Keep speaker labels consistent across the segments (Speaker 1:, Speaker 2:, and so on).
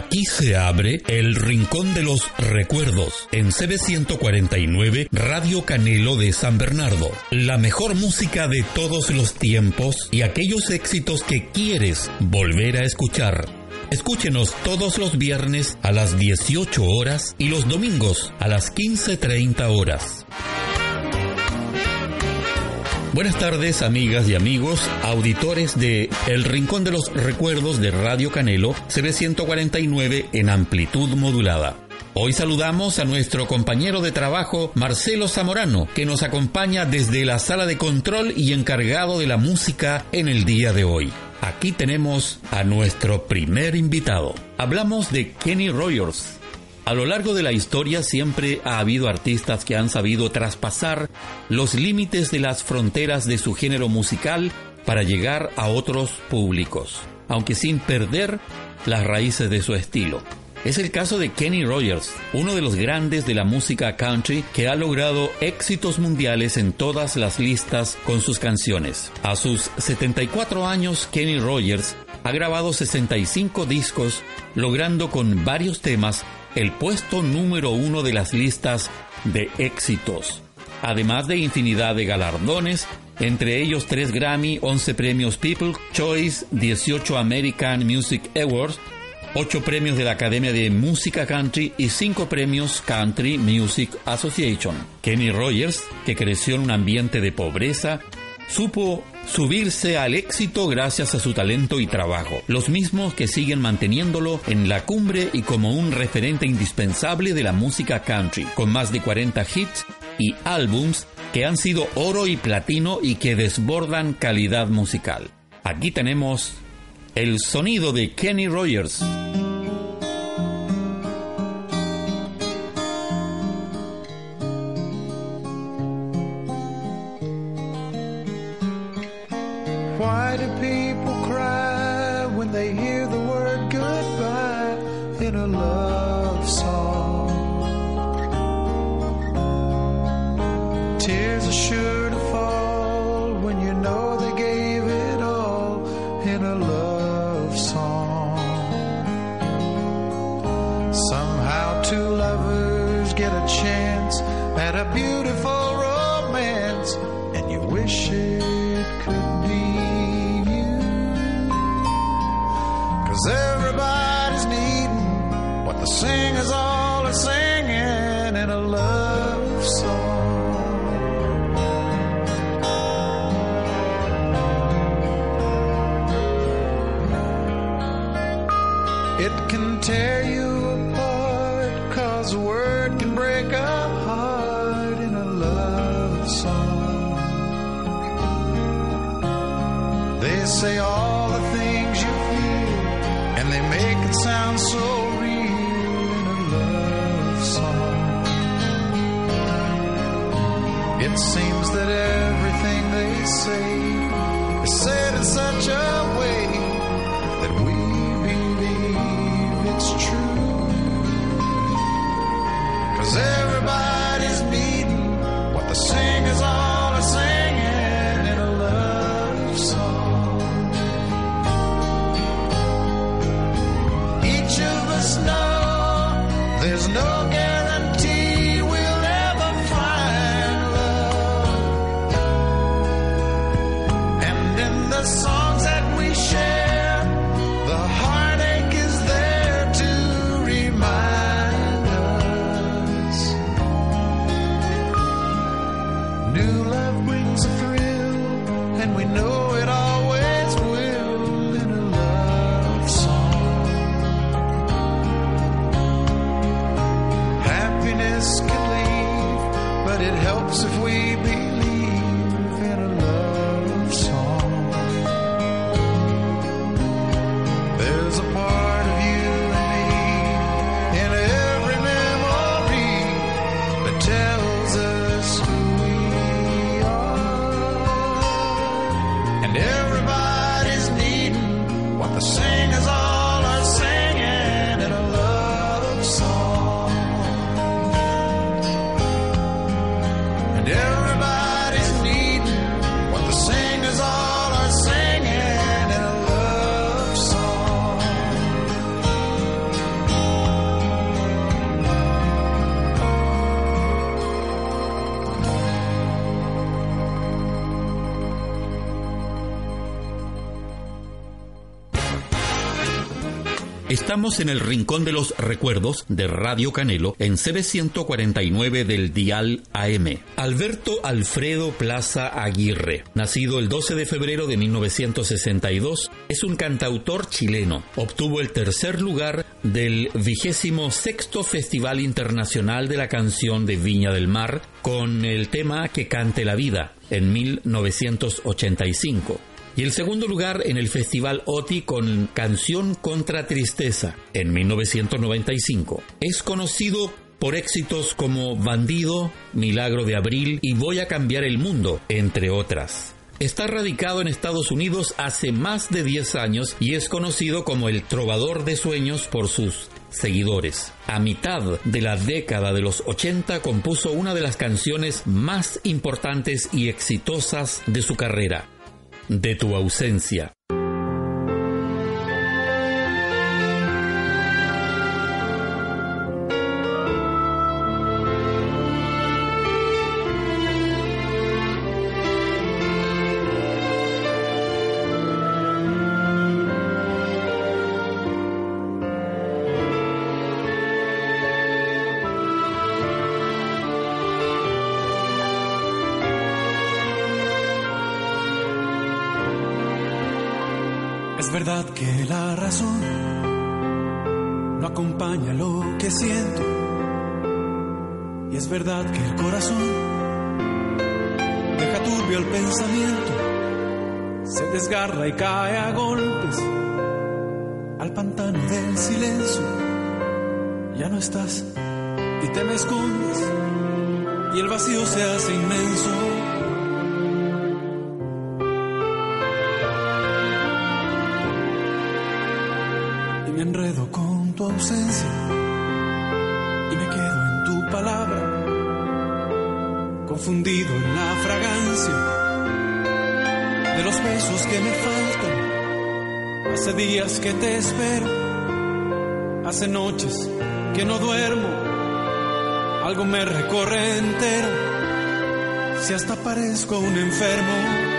Speaker 1: Aquí se abre el Rincón de los Recuerdos en CB149 Radio Canelo de San Bernardo. La mejor música de todos los tiempos y aquellos éxitos que quieres volver a escuchar. Escúchenos todos los viernes a las 18 horas y los domingos a las 15.30 horas. Buenas tardes, amigas y amigos, auditores de El Rincón de los Recuerdos de Radio Canelo, CB149 en amplitud modulada. Hoy saludamos a nuestro compañero de trabajo Marcelo Zamorano, que nos acompaña desde la sala de control y encargado de la música en el día de hoy. Aquí tenemos a nuestro primer invitado. Hablamos de Kenny Rogers, a lo largo de la historia siempre ha habido artistas que han sabido traspasar los límites de las fronteras de su género musical para llegar a otros públicos, aunque sin perder las raíces de su estilo. Es el caso de Kenny Rogers, uno de los grandes de la música country que ha logrado éxitos mundiales en todas las listas con sus canciones. A sus 74 años, Kenny Rogers ha grabado 65 discos, logrando con varios temas el puesto número uno de las listas de éxitos, además de infinidad de galardones, entre ellos 3 Grammy, 11 premios People Choice, 18 American Music Awards, 8 premios de la Academia de Música Country y 5 premios Country Music Association. Kenny Rogers, que creció en un ambiente de pobreza, supo subirse al éxito gracias a su talento y trabajo, los mismos que siguen manteniéndolo en la cumbre y como un referente indispensable de la música country, con más de 40 hits y álbums que han sido oro y platino y que desbordan calidad musical. Aquí tenemos el sonido de Kenny Rogers.
Speaker 2: try to be They say all the things you feel, and they make it sound so real in a love song.
Speaker 1: It seems that everything they say Estamos en el Rincón de los Recuerdos de Radio Canelo en CB149 del Dial AM. Alberto Alfredo Plaza Aguirre, nacido el 12 de febrero de 1962, es un cantautor chileno. Obtuvo el tercer lugar del vigésimo sexto Festival Internacional de la Canción de Viña del Mar con el tema Que cante la vida en 1985 y el segundo lugar en el Festival OTI con Canción contra Tristeza en 1995. Es conocido por éxitos como Bandido, Milagro de Abril y Voy a cambiar el mundo, entre otras. Está radicado en Estados Unidos hace más de 10 años y es conocido como el trovador de sueños por sus seguidores. A mitad de la década de los 80 compuso una de las canciones más importantes y exitosas de su carrera, de tu ausencia.
Speaker 3: Verdad que la razón no acompaña lo que siento. Y es verdad que el corazón deja turbio el pensamiento. Se desgarra y cae a golpes al pantano del silencio. Ya no estás y te me escondes y el vacío se hace inmenso. Ausencia y me quedo en tu palabra, confundido en la fragancia de los besos que me faltan. Hace días que te espero, hace noches que no duermo, algo me recorre entero, si hasta parezco un enfermo.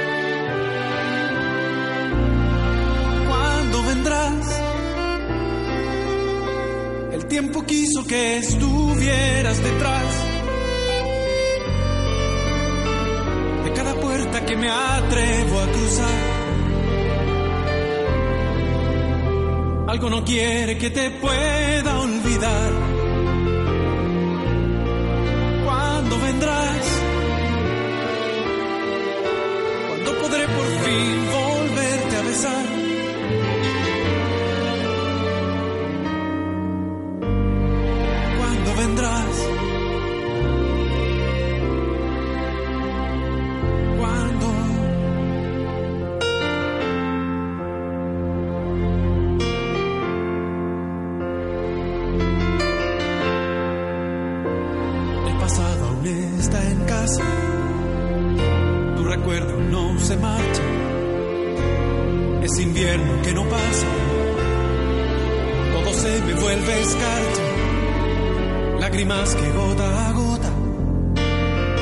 Speaker 3: Que estuvieras detrás de cada puerta que me atrevo a cruzar. Algo no quiere que te pueda olvidar. ¿Cuándo vendrás? ¿Cuándo podré por fin volverte a besar? Vuelve escarcha lágrimas que gota a gota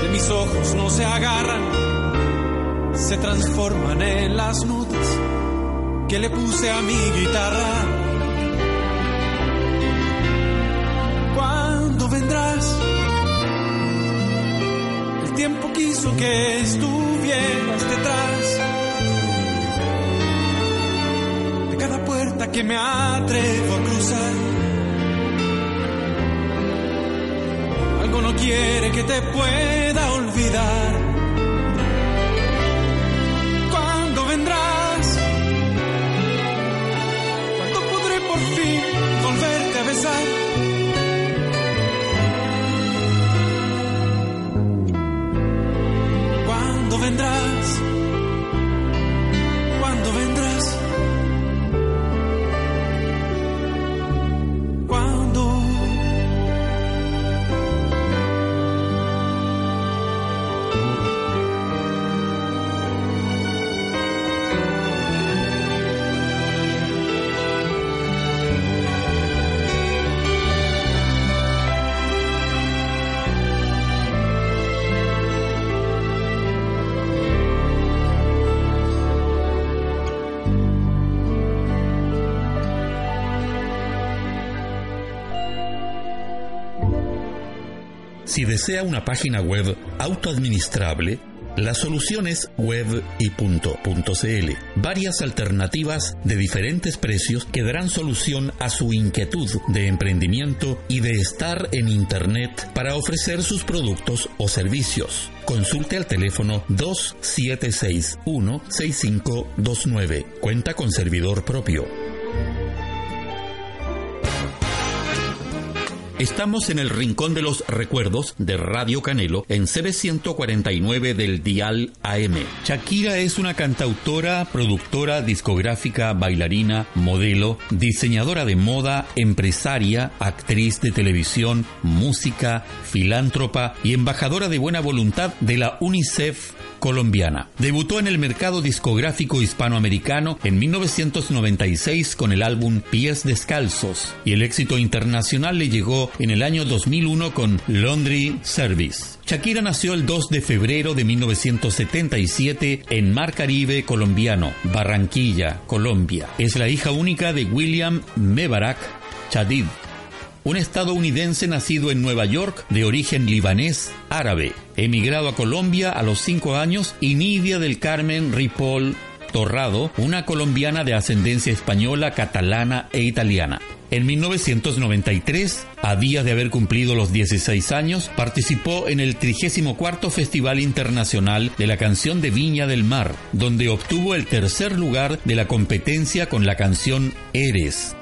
Speaker 3: de mis ojos no se agarran, se transforman en las notas que le puse a mi guitarra. ¿Cuándo vendrás? El tiempo quiso que estuvieras detrás de cada puerta que me atrevo a cruzar. Quiere que te pueda olvidar. ¿Cuándo vendrás? ¿Cuándo podré por fin volverte a besar? ¿Cuándo vendrás?
Speaker 1: Desea una página web autoadministrable, la solución es web y Varias alternativas de diferentes precios que darán solución a su inquietud de emprendimiento y de estar en Internet para ofrecer sus productos o servicios. Consulte al teléfono 2761-6529. Cuenta con servidor propio. Estamos en el Rincón de los Recuerdos de Radio Canelo en CB149 del Dial AM. Shakira es una cantautora, productora, discográfica, bailarina, modelo, diseñadora de moda, empresaria, actriz de televisión, música, filántropa y embajadora de buena voluntad de la UNICEF colombiana. Debutó en el mercado discográfico hispanoamericano en 1996 con el álbum Pies Descalzos y el éxito internacional le llegó en el año 2001 con Laundry Service. Shakira nació el 2 de febrero de 1977 en Mar Caribe colombiano, Barranquilla, Colombia. Es la hija única de William Mebarak Chadid, un estadounidense nacido en Nueva York de origen libanés árabe, emigrado a Colombia a los cinco años, y Nidia del Carmen Ripoll Torrado, una colombiana de ascendencia española, catalana e italiana. En 1993, a días de haber cumplido los 16 años, participó en el 34 Festival Internacional de la Canción de Viña del Mar, donde obtuvo el tercer lugar de la competencia con la canción Eres,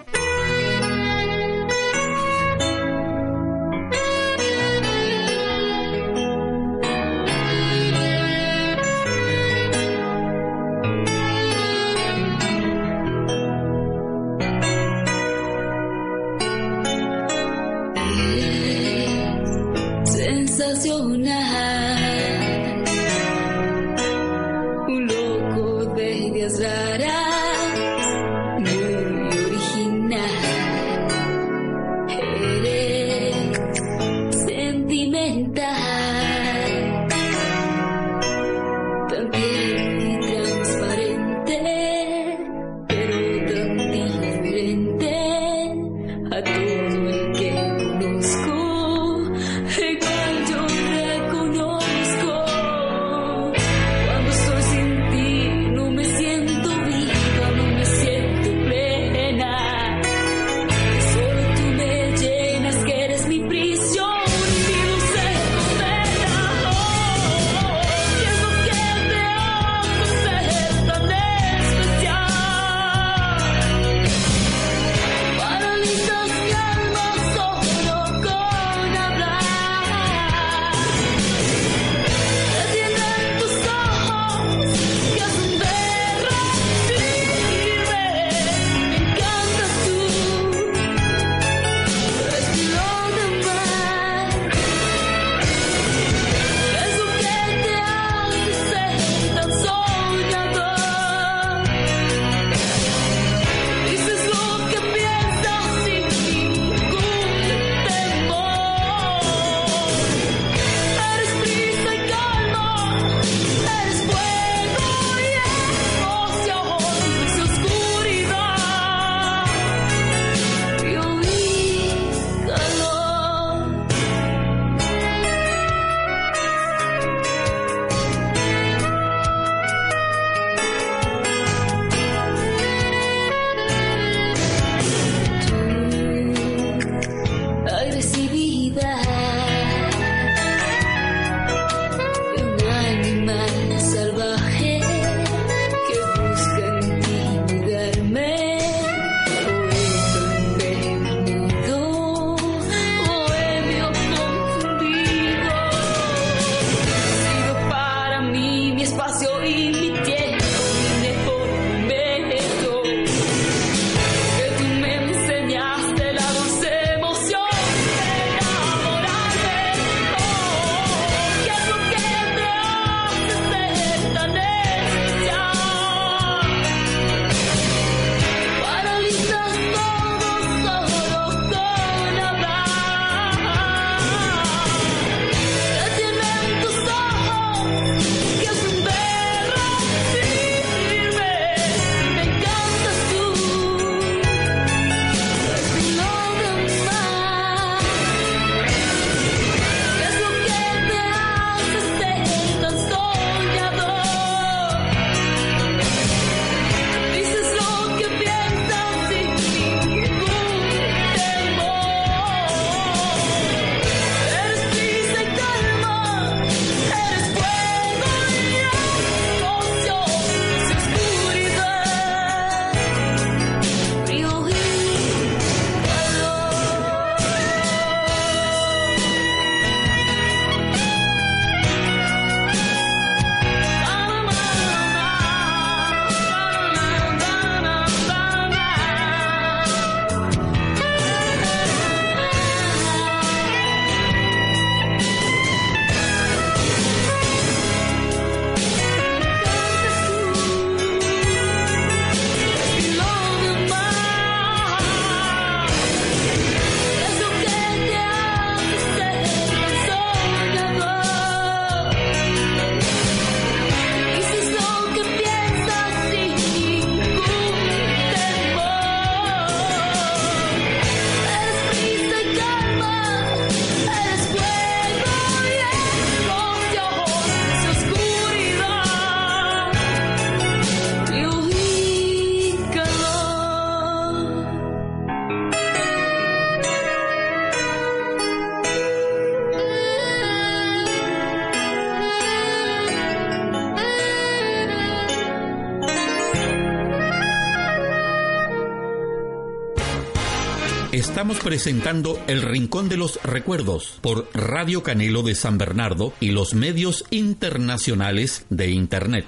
Speaker 1: Estamos presentando El Rincón de los Recuerdos por Radio Canelo de San Bernardo y los medios internacionales de Internet.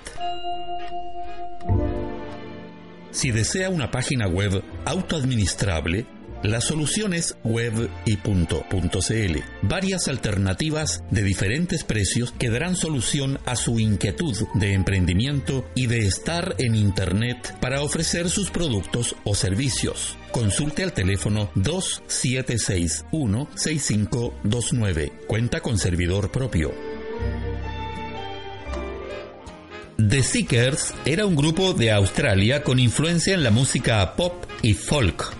Speaker 1: Si desea una página web autoadministrable, la solución es web y Varias alternativas de diferentes precios que darán solución a su inquietud de emprendimiento y de estar en Internet para ofrecer sus productos o servicios. Consulte al teléfono 2761-6529. Cuenta con servidor propio. The Seekers era un grupo de Australia con influencia en la música pop y folk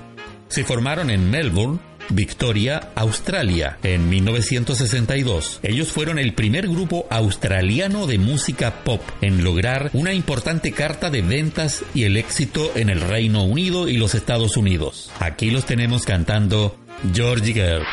Speaker 1: se formaron en Melbourne, Victoria, Australia, en 1962. Ellos fueron el primer grupo australiano de música pop en lograr una importante carta de ventas y el éxito en el Reino Unido y los Estados Unidos. Aquí los tenemos cantando Georgie Girl.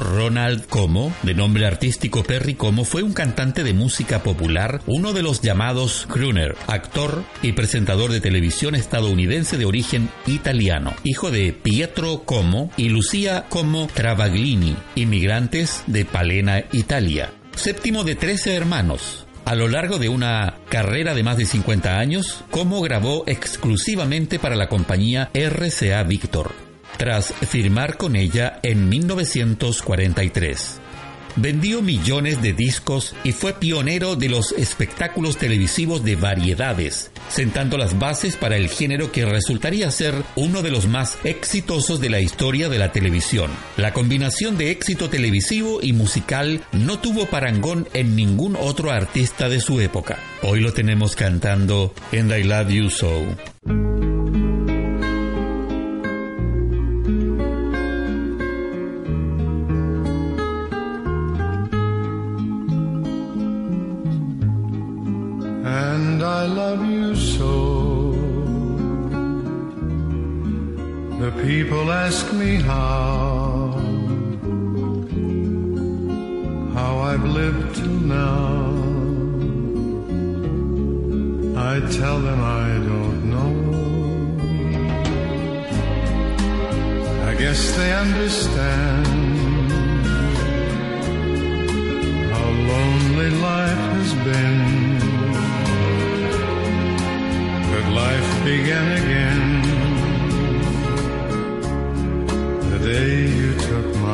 Speaker 1: Ronald Como, de nombre artístico Perry Como, fue un cantante de música popular, uno de los llamados crooner, actor y presentador de televisión estadounidense de origen italiano, hijo de Pietro Como y Lucia Como Travaglini, inmigrantes de Palena, Italia. Séptimo de trece hermanos, a lo largo de una carrera de más de 50 años, Como grabó exclusivamente para la compañía RCA Victor tras firmar con ella en 1943. Vendió millones de discos y fue pionero de los espectáculos televisivos de variedades, sentando las bases para el género que resultaría ser uno de los más exitosos de la historia de la televisión. La combinación de éxito televisivo y musical no tuvo parangón en ningún otro artista de su época. Hoy lo tenemos cantando en I Love You So.
Speaker 2: I love you so. The people ask me how, how I've lived till now. I tell them I don't know. I guess they understand how lonely life has been life began again. The day you took
Speaker 1: my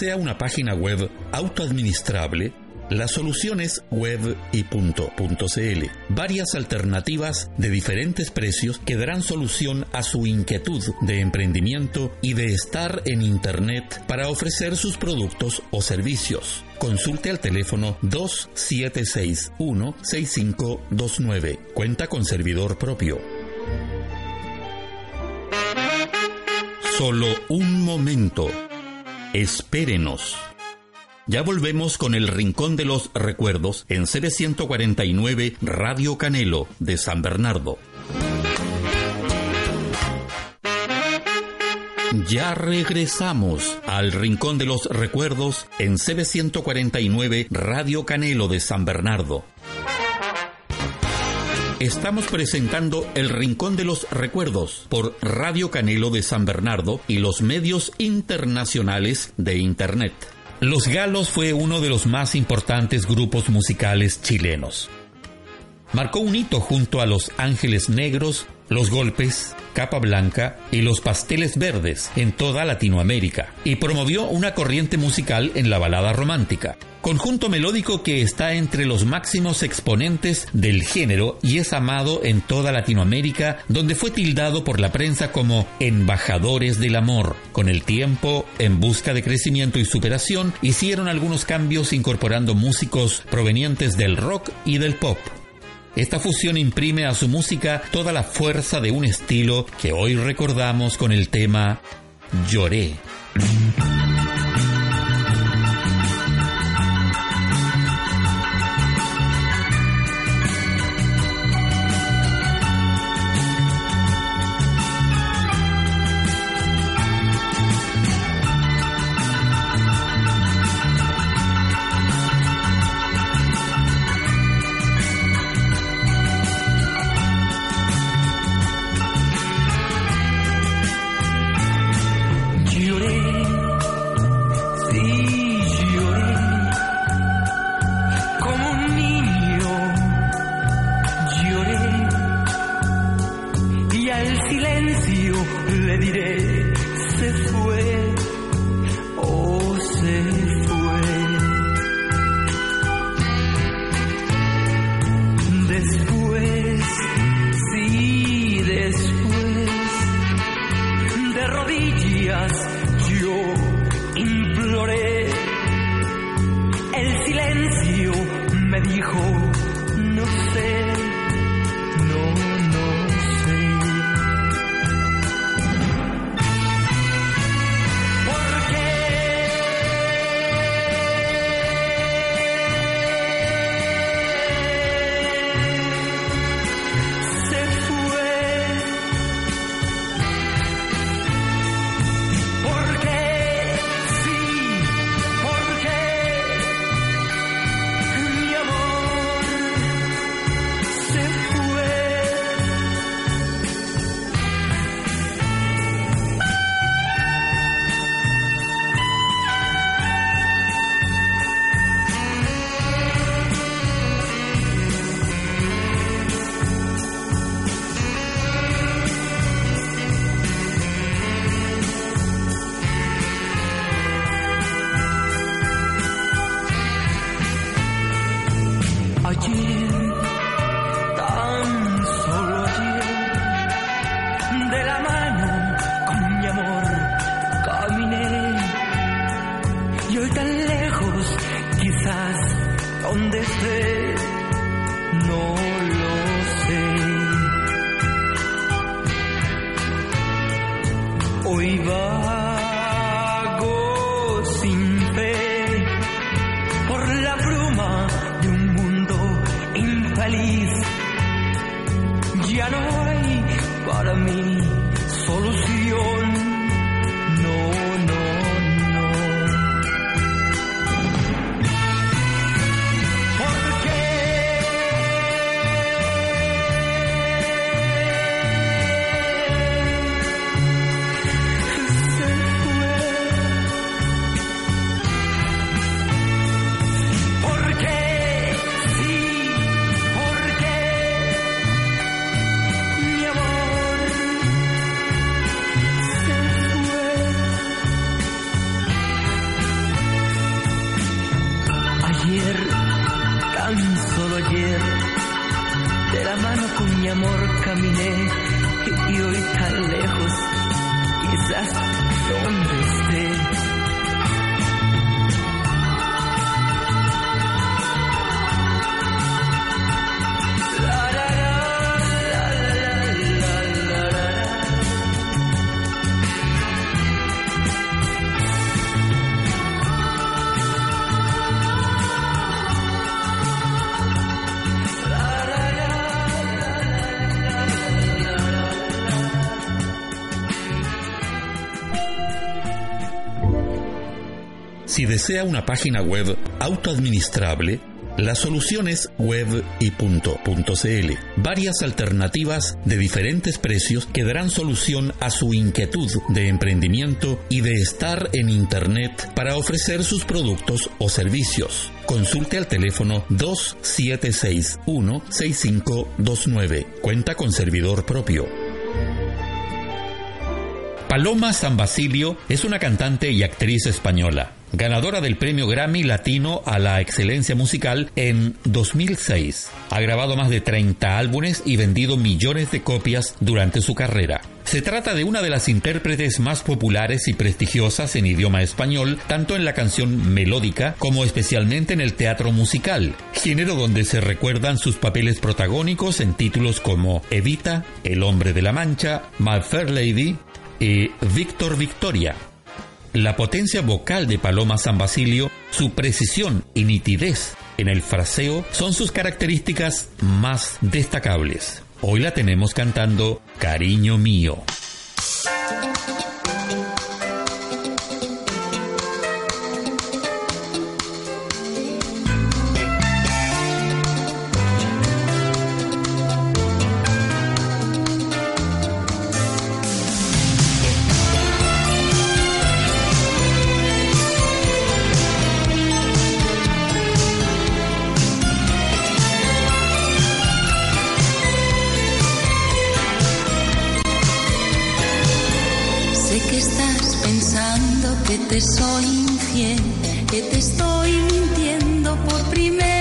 Speaker 1: Desea una página web autoadministrable, la solución es web y CL. Varias alternativas de diferentes precios que darán solución a su inquietud de emprendimiento y de estar en Internet para ofrecer sus productos o servicios. Consulte al teléfono 2761-6529. Cuenta con servidor propio. Solo un momento. Espérenos. Ya volvemos con el Rincón de los Recuerdos en CB149 Radio Canelo de San Bernardo. Ya regresamos al Rincón de los Recuerdos en CB149 Radio Canelo de San Bernardo. Estamos presentando El Rincón de los Recuerdos por Radio Canelo de San Bernardo y los medios internacionales de Internet. Los Galos fue uno de los más importantes grupos musicales chilenos. Marcó un hito junto a Los Ángeles Negros, Los Golpes, Capa Blanca y Los Pasteles Verdes en toda Latinoamérica y promovió una corriente musical en la balada romántica. Conjunto melódico que está entre los máximos exponentes del género y es amado en toda Latinoamérica, donde fue tildado por la prensa como embajadores del amor. Con el tiempo, en busca de crecimiento y superación, hicieron algunos cambios incorporando músicos provenientes del rock y del pop. Esta fusión imprime a su música toda la fuerza de un estilo que hoy recordamos con el tema Lloré.
Speaker 4: Ya no hay para mí solución.
Speaker 1: Desea una página web autoadministrable, la solución es web y CL. Varias alternativas de diferentes precios que darán solución a su inquietud de emprendimiento y de estar en Internet para ofrecer sus productos o servicios. Consulte al teléfono 2761-6529. Cuenta con servidor propio. Paloma San Basilio es una cantante y actriz española, ganadora del premio Grammy Latino a la excelencia musical en 2006. Ha grabado más de 30 álbumes y vendido millones de copias durante su carrera. Se trata de una de las intérpretes más populares y prestigiosas en idioma español, tanto en la canción melódica como especialmente en el teatro musical, género donde se recuerdan sus papeles protagónicos en títulos como Evita, El hombre de la Mancha, My Fair Lady, y Víctor Victoria. La potencia vocal de Paloma San Basilio, su precisión y nitidez en el fraseo son sus características más destacables. Hoy la tenemos cantando Cariño mío.
Speaker 5: Te soy infiel, que te estoy mintiendo por primera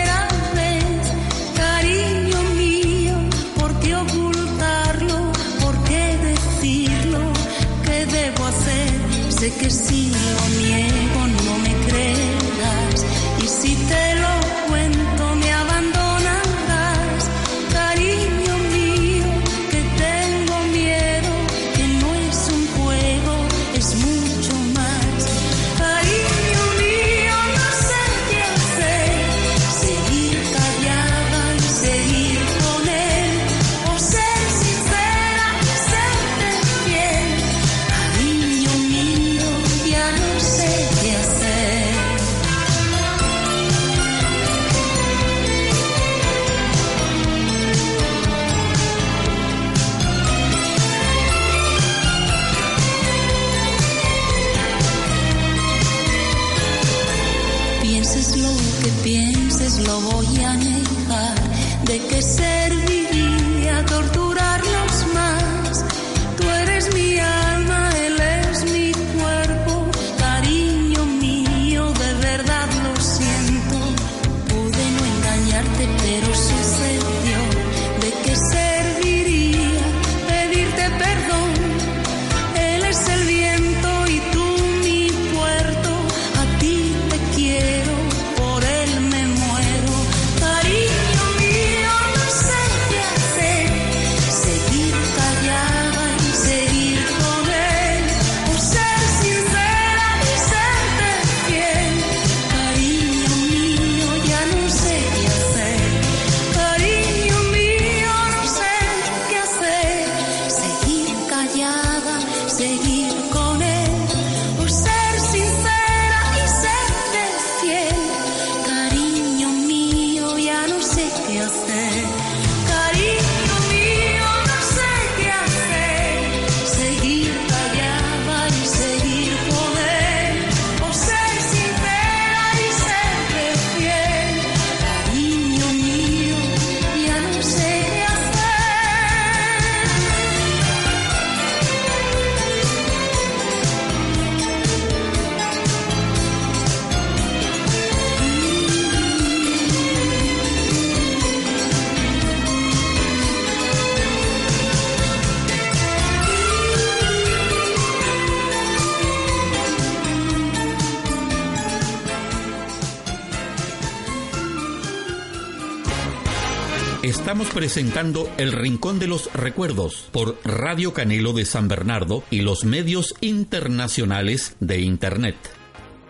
Speaker 1: presentando El Rincón de los Recuerdos por Radio Canelo de San Bernardo y los medios internacionales de Internet.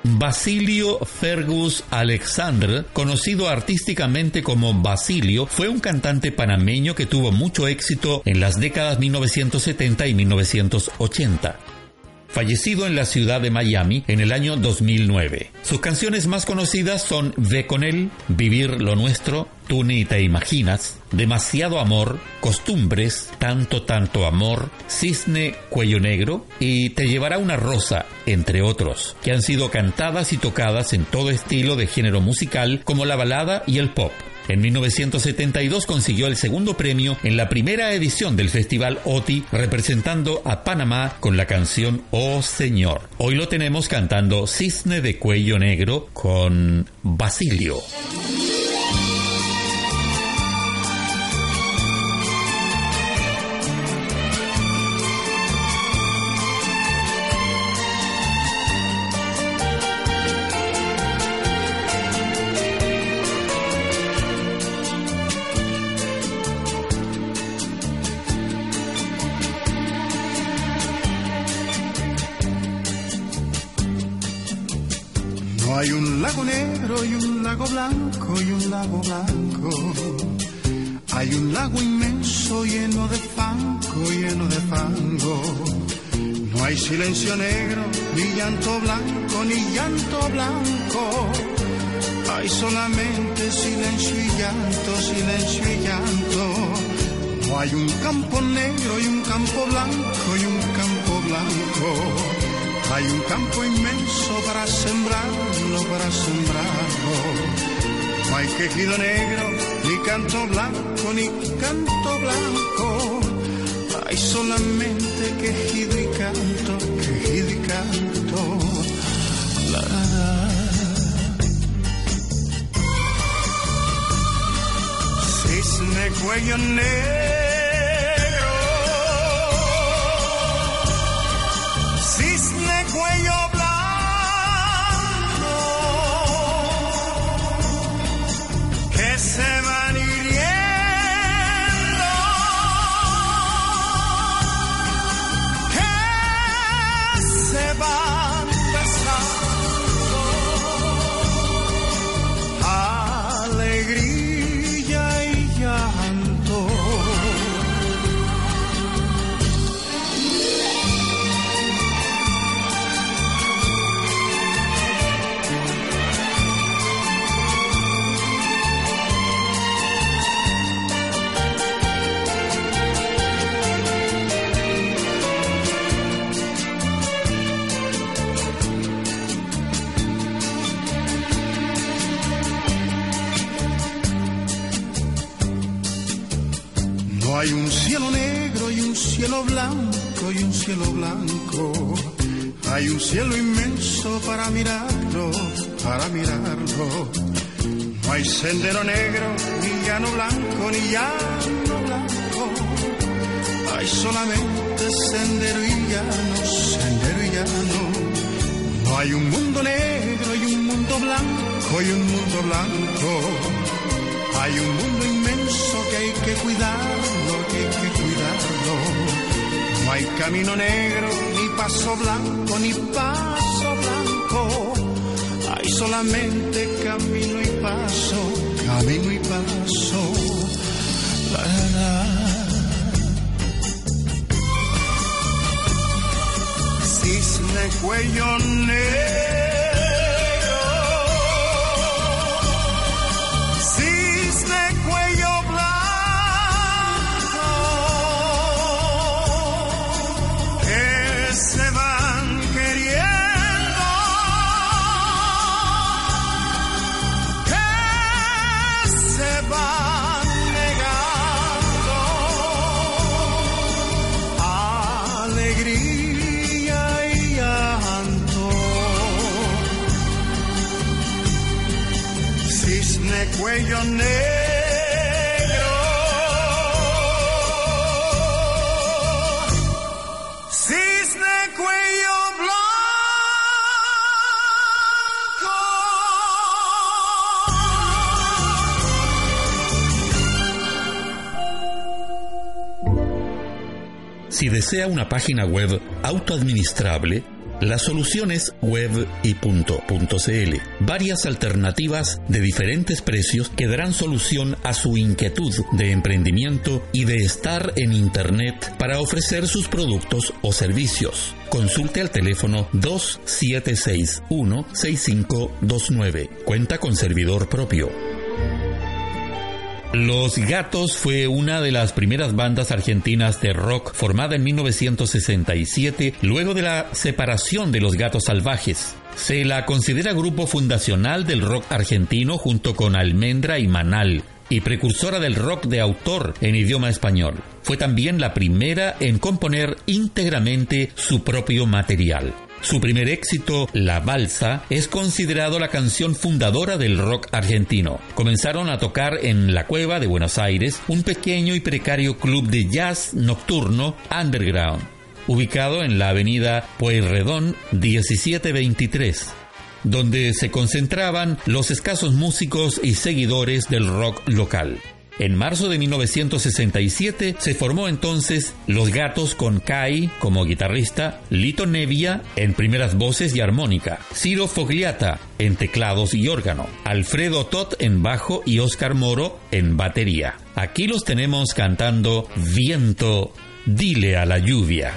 Speaker 1: Basilio Fergus Alexander, conocido artísticamente como Basilio, fue un cantante panameño que tuvo mucho éxito en las décadas 1970 y 1980 fallecido en la ciudad de Miami en el año 2009. Sus canciones más conocidas son Ve con él, Vivir lo nuestro, Tú ni te imaginas, Demasiado amor, Costumbres, Tanto tanto amor, Cisne cuello negro y Te llevará una rosa, entre otros, que han sido cantadas y tocadas en todo estilo de género musical como la balada y el pop. En 1972 consiguió el segundo premio en la primera edición del Festival OTI representando a Panamá con la canción Oh Señor. Hoy lo tenemos cantando Cisne de Cuello Negro con Basilio.
Speaker 6: Hay un lago inmenso lleno de fango, lleno de fango. No hay silencio negro, ni llanto blanco, ni llanto blanco. Hay solamente silencio y llanto, silencio y llanto. No hay un campo negro y un campo blanco y un campo blanco. Hay un campo inmenso para sembrarlo, para sembrarlo. No hay quejido negro, ni canto blanco, ni canto blanco. Hay solamente quejido y canto, quejido y canto. La, Cisne cuello negro cuello cielo blanco. Hay un cielo inmenso para mirarlo, para mirarlo. No hay sendero negro, ni llano blanco, ni llano blanco. Hay solamente sendero y llano, sendero y llano. No hay un mundo negro y un mundo blanco y un mundo blanco. Hay un mundo inmenso que hay que cuidarlo, que hay que cuidarlo. No hay camino negro, ni paso blanco, ni paso blanco. Hay solamente camino y paso, camino y paso. La, la. Cisne cuello negro.
Speaker 1: Desea una página web autoadministrable, la solución es web y Varias alternativas de diferentes precios que darán solución a su inquietud de emprendimiento y de estar en Internet para ofrecer sus productos o servicios. Consulte al teléfono 2761-6529. Cuenta con servidor propio. Los Gatos fue una de las primeras bandas argentinas de rock formada en 1967 luego de la separación de los Gatos Salvajes. Se la considera grupo fundacional del rock argentino junto con Almendra y Manal y precursora del rock de autor en idioma español. Fue también la primera en componer íntegramente su propio material. Su primer éxito, La Balsa, es considerado la canción fundadora del rock argentino. Comenzaron a tocar en La Cueva de Buenos Aires, un pequeño y precario club de jazz nocturno underground, ubicado en la avenida Pueyrredón 1723 donde se concentraban los escasos músicos y seguidores del rock local. En marzo de 1967 se formó entonces Los Gatos con Kai como guitarrista, Lito Nevia en primeras voces y armónica, Ciro Fogliata en teclados y órgano, Alfredo Tot en bajo y Oscar Moro en batería. Aquí los tenemos cantando Viento, dile a la lluvia.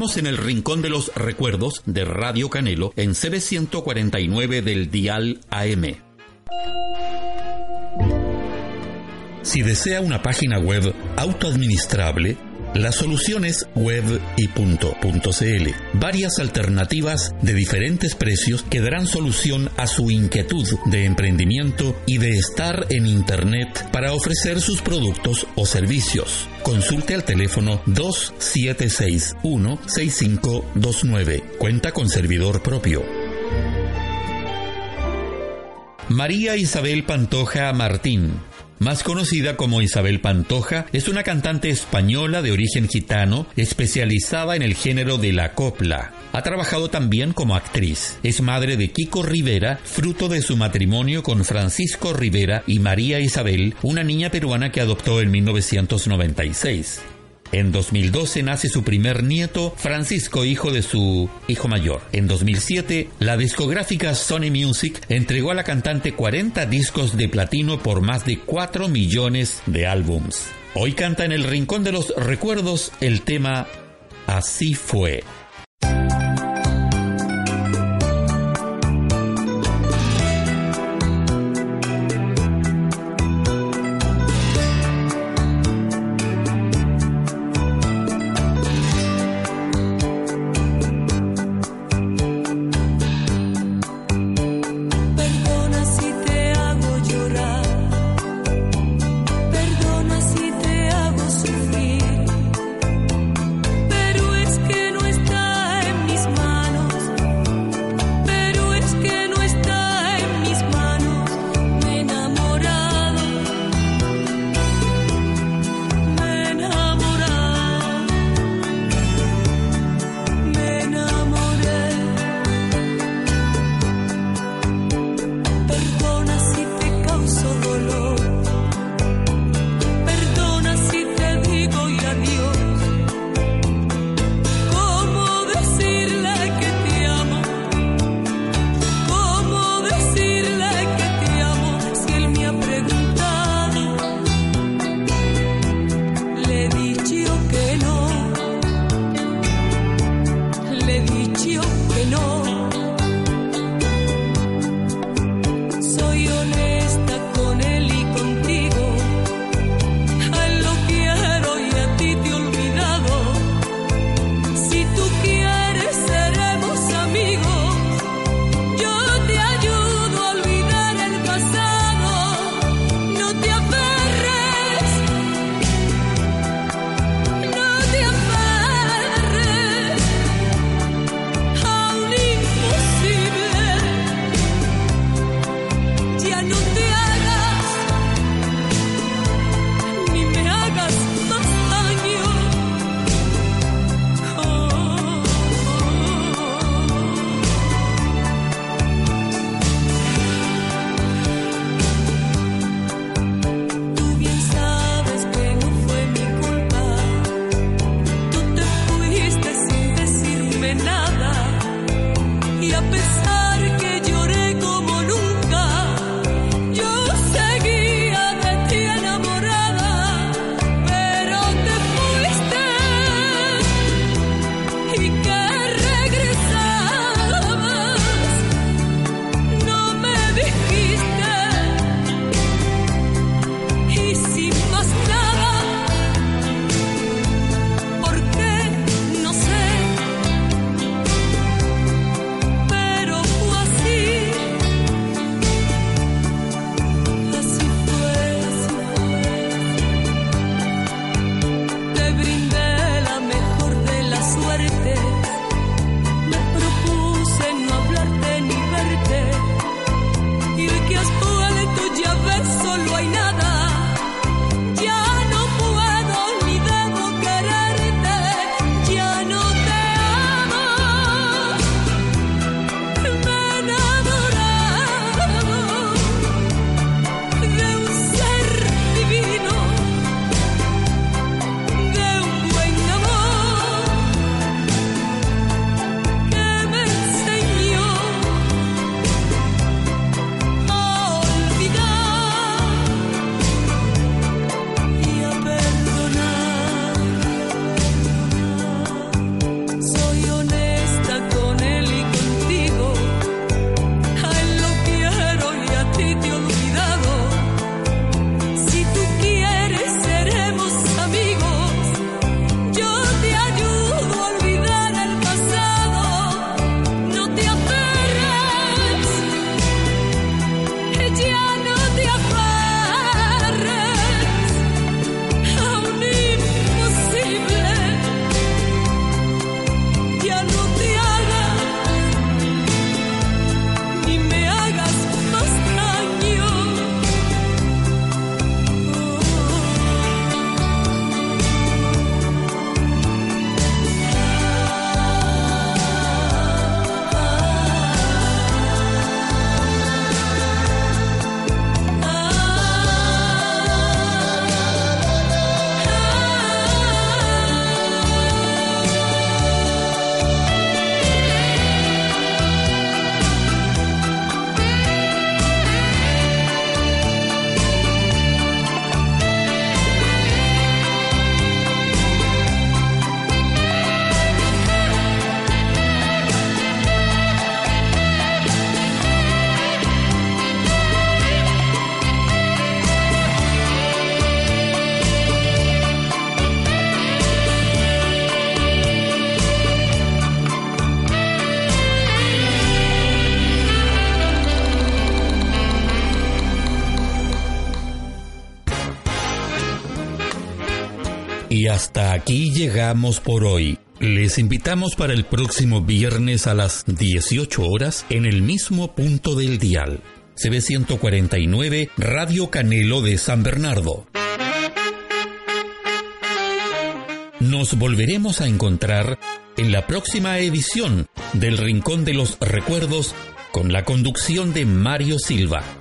Speaker 1: Estamos en el rincón de los recuerdos de Radio Canelo en CB149 del Dial AM. Si desea una página web autoadministrable, la solución es web y Varias alternativas de diferentes precios que darán solución a su inquietud de emprendimiento y de estar en Internet para ofrecer sus productos o servicios. Consulte al teléfono 2761-6529. Cuenta con servidor propio. María Isabel Pantoja Martín más conocida como Isabel Pantoja, es una cantante española de origen gitano especializada en el género de la copla. Ha trabajado también como actriz. Es madre de Kiko Rivera, fruto de su matrimonio con Francisco Rivera y María Isabel, una niña peruana que adoptó en 1996. En 2012 nace su primer nieto, Francisco, hijo de su hijo mayor. En 2007, la discográfica Sony Music entregó a la cantante 40 discos de platino por más de 4 millones de álbums. Hoy canta en el Rincón de los Recuerdos el tema Así fue. Aquí llegamos por hoy. Les invitamos para el próximo viernes a las 18 horas en el mismo punto del dial. CB 149 Radio Canelo de San Bernardo. Nos volveremos a encontrar en la próxima edición del Rincón de los Recuerdos con la conducción de Mario Silva.